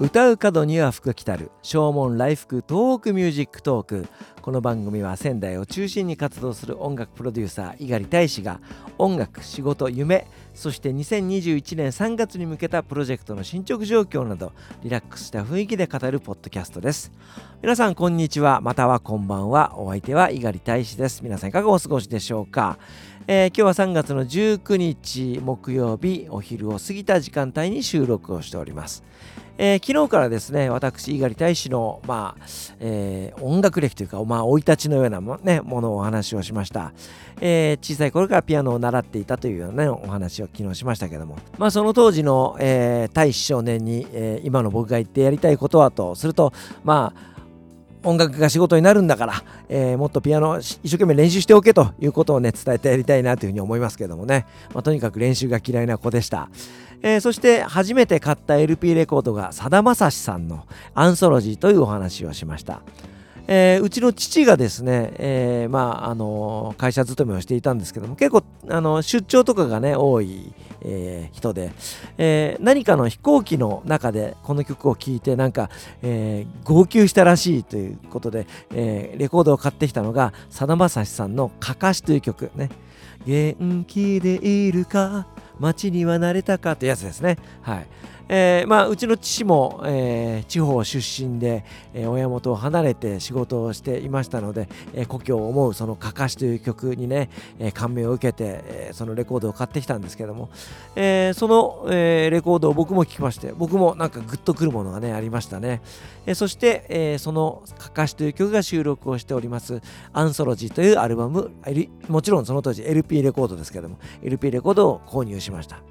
歌う門には福来たる。唱門来福 TOHOKU MUSIC TALK。この番組は仙台を中心に活動する音楽プロデューサー猪狩大使が音楽仕事夢そして2021年3月に向けたプロジェクトの進捗状況などリラックスした雰囲気で語るポッドキャストです。皆さんこんにちは。またはこんばんは。お相手は猪狩大使です。皆さんいかがお過ごしでしょうか。えー、今日は3月の19日木曜日お昼を過ぎた時間帯に収録をしております。えー、昨日からですね、私、猪狩大使の、まあえー、音楽歴というか、まあ、生い立ちのようなも,、ね、ものをお話をしました、えー、小さい頃からピアノを習っていたというような、ね、お話を昨日しましたけども、まあ、その当時の、えー、大使少年に、え、今の僕が言ってやりたいことはとすると、まあ、音楽が仕事になるんだから、えー、もっとピアノ一生懸命練習しておけということをね伝えてやりたいなというふうに思いますけどもね、まあ、とにかく練習が嫌いな子でした、えー、そして初めて買った LP レコードがさだまさしさんの「アンソロジー」というお話をしました。えー、うちの父がですね、えー、まあ、あの会社勤めをしていたんですけども結構あの出張とかがね多い、えー、人で、え何かの飛行機の中でこの曲を聴いてなんか、え号泣したらしいということで、えレコードを買ってきたのがさだまさしさんの「かかし」という曲ね「元気でいるか？街には慣れたか」というやつですね。はい。えー、まあ、うちの父も、えー、地方出身で、えー、親元を離れて仕事をしていましたので、え故郷を思うその「かかし」という曲にね、え感銘を受けて、えそのレコードを買ってきたんですけども、えその、えレコードを僕も聴きまして僕もなんかグッとくるものがねありましたね、えそして、えその「かかし」という曲が収録をしております「アンソロジー」というアルバムもちろんその当時 LP レコードですけども LP レコードを購入しました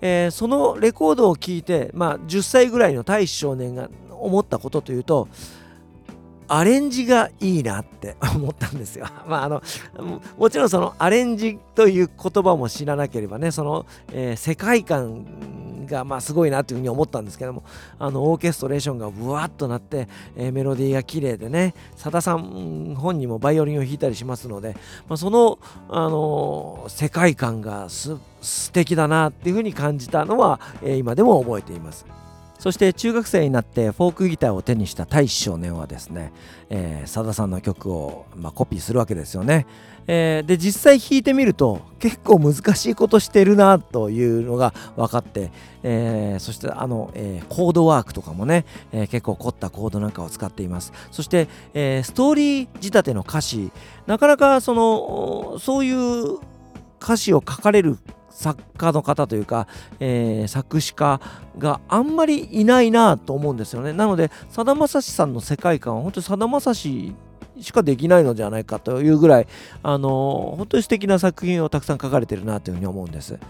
えー、そのレコードを聴いて、まあ、10歳ぐらいの大使少年が思ったことというとアレンジがいいなって 思ったんですよ。まああのもちろんそのアレンジという言葉も知らなければねその、えー、世界観がまあすごいなというふうに思ったんですけどもあのオーケストレーションがブワッとなって、えー、メロディーが綺麗でねさださん本人もバイオリンを弾いたりしますので、まあ、その、あのー、世界観がす素敵だなっていうふうに感じたのは、えー、今でも覚えています。そして中学生になってフォークギターを手にした大少年はですね、えー、佐田さんの曲を、まあ、コピーするわけですよね。えー、で実際弾いてみると結構難しいことしてるなというのが分かって、えー、そしてあの、えー、コードワークとかもね、え結構凝ったコードなんかを使っていますそして、えストーリー仕立ての歌詞なかなかそのそういう歌詞を書かれる作家の方というか、えー、作詞家があんまりいないなと思うんですよね。なので、さだまさしさんの世界観は本当にさだまさししかできないのではないかというぐらい、あのー、本当に素敵な作品をたくさん書かれてるなというふうに思うんです。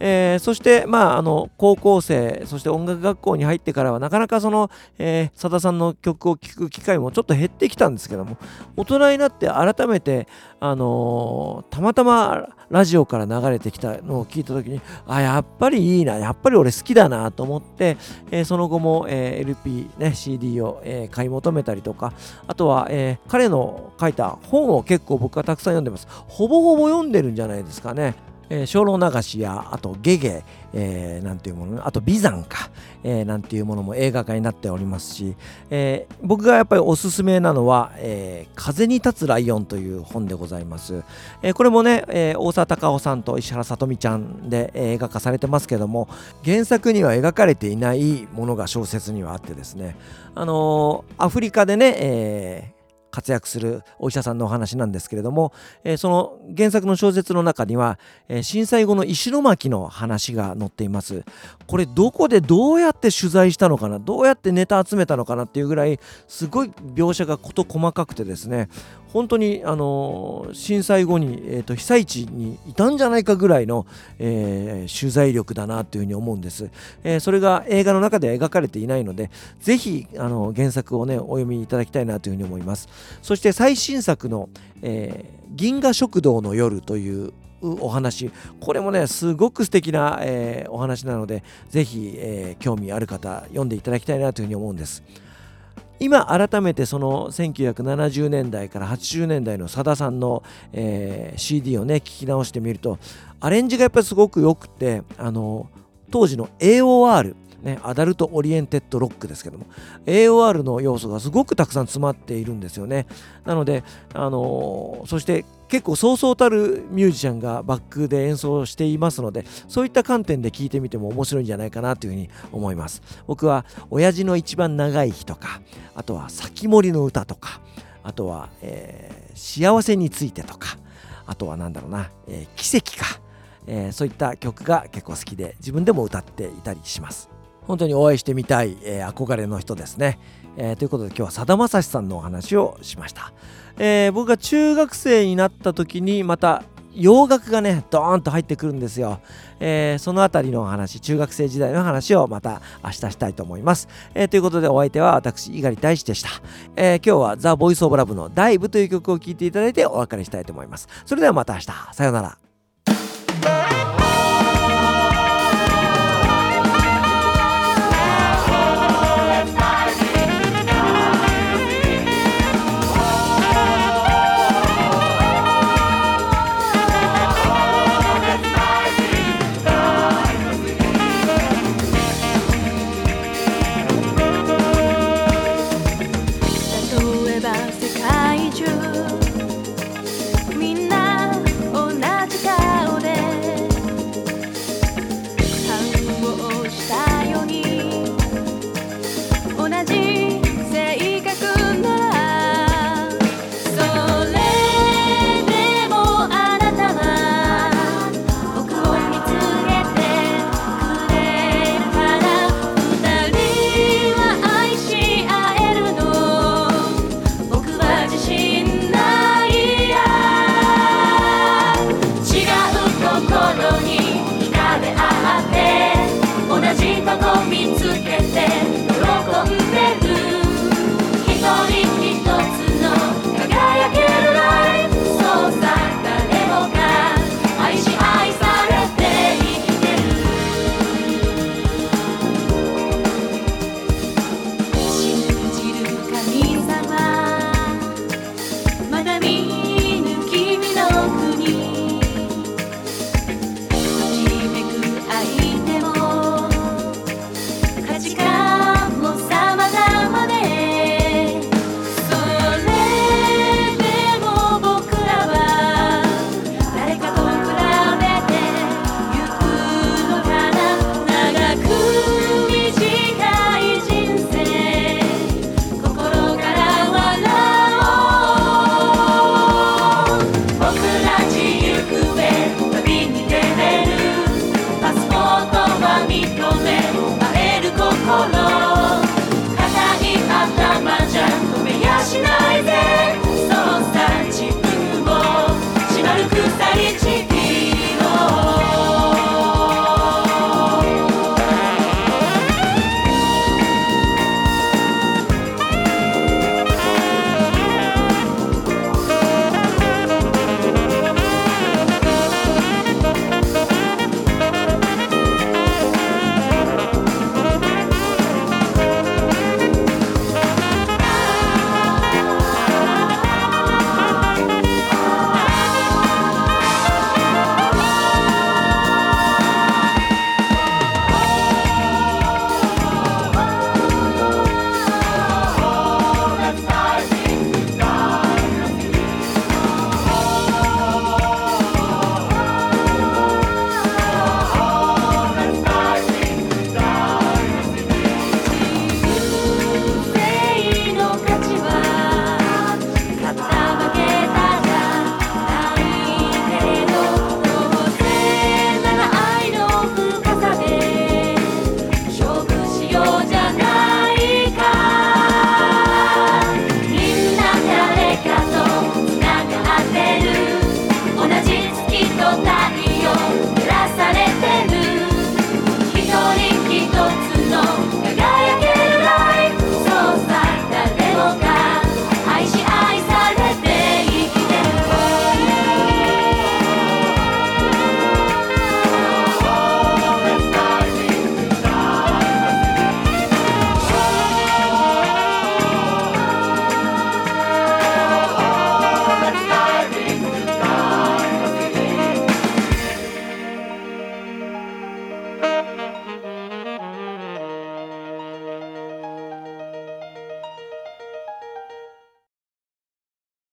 えー、そして、まあ、あの高校生そして音楽学校に入ってからはなかなかその、えー、佐田さんの曲を聴く機会もちょっと減ってきたんですけども大人になって改めて、あのー、たまたまラジオから流れてきたのを聞いた時にあやっぱりいいなやっぱり俺好きだなと思って、えー、その後も、えー、LP、ね、CD を、えー、買い求めたりとかあとは、えー、彼の書いた本を結構僕はたくさん読んでます。ほぼほぼ読んでるんじゃないですかね。えー、精霊流しやあとゲゲ、えー、なんていうものあと美山か、えー、なんていうものも映画化になっておりますし、えー、僕がやっぱりおすすめなのは、えー、風に立つライオンという本でございます、えー、これもね、えー、大沢たかおさんと石原さとみちゃんで映画化されてますけども原作には描かれていないものが小説にはあってですねあのー、アフリカでね、えー活躍するお医者さんのお話なんですけれども、えー、その原作の小説の中には、えー、震災後の石巻の話が載っています。これどこでどうやって取材したのかな？どうやってネタ集めたのかな？っていうぐらいすごい描写が事細かくてですね本当にあの震災後に、えーと、被災地にいたんじゃないかぐらいの、えー、取材力だなというふうに思うんです、えー、それが映画の中では描かれていないのでぜひあの原作をねお読みいただきたいなというふうに思います。そして最新作の、えー、銀河食堂の夜というお話。これもねすごく素敵な、えー、お話なのでぜひ、えー、興味ある方読んでいただきたいなというふうに思うんです。今改めてその1970年代から80年代のさださんの、えー、CD をね聞き直してみるとアレンジがやっぱりすごく良くてあの当時の AOR ね、 Adult Oriented Rock ですけども AOR の要素がすごくたくさん詰まっているんですよね。なので、あのー、そして結構そうそうたるミュージシャンがバックで演奏していますのでそういった観点で聴いてみても面白いんじゃないかなというふうに思います。僕は親父の一番長い日とかあとは先森の歌とかあとは、えー、幸せについてとかあとは何だろうな、えー、奇跡か、えー、そういった曲が結構好きで自分でも歌っていたりします。本当にお会いしてみたい、えー、憧れの人ですね、えー、ということで今日はさだまさしさんのお話をしました、えー、僕が中学生になった時にまた洋楽がねドーンと入ってくるんですよ、えー、そのあたりの話中学生時代の話をまた明日したいと思います、えー、ということでお相手は私猪狩大志でした、えー、今日はザ・ボイス・オブ・ラブの「ダイブ」という曲を聴いていただいてお別れしたいと思います。それではまた明日。さようなら。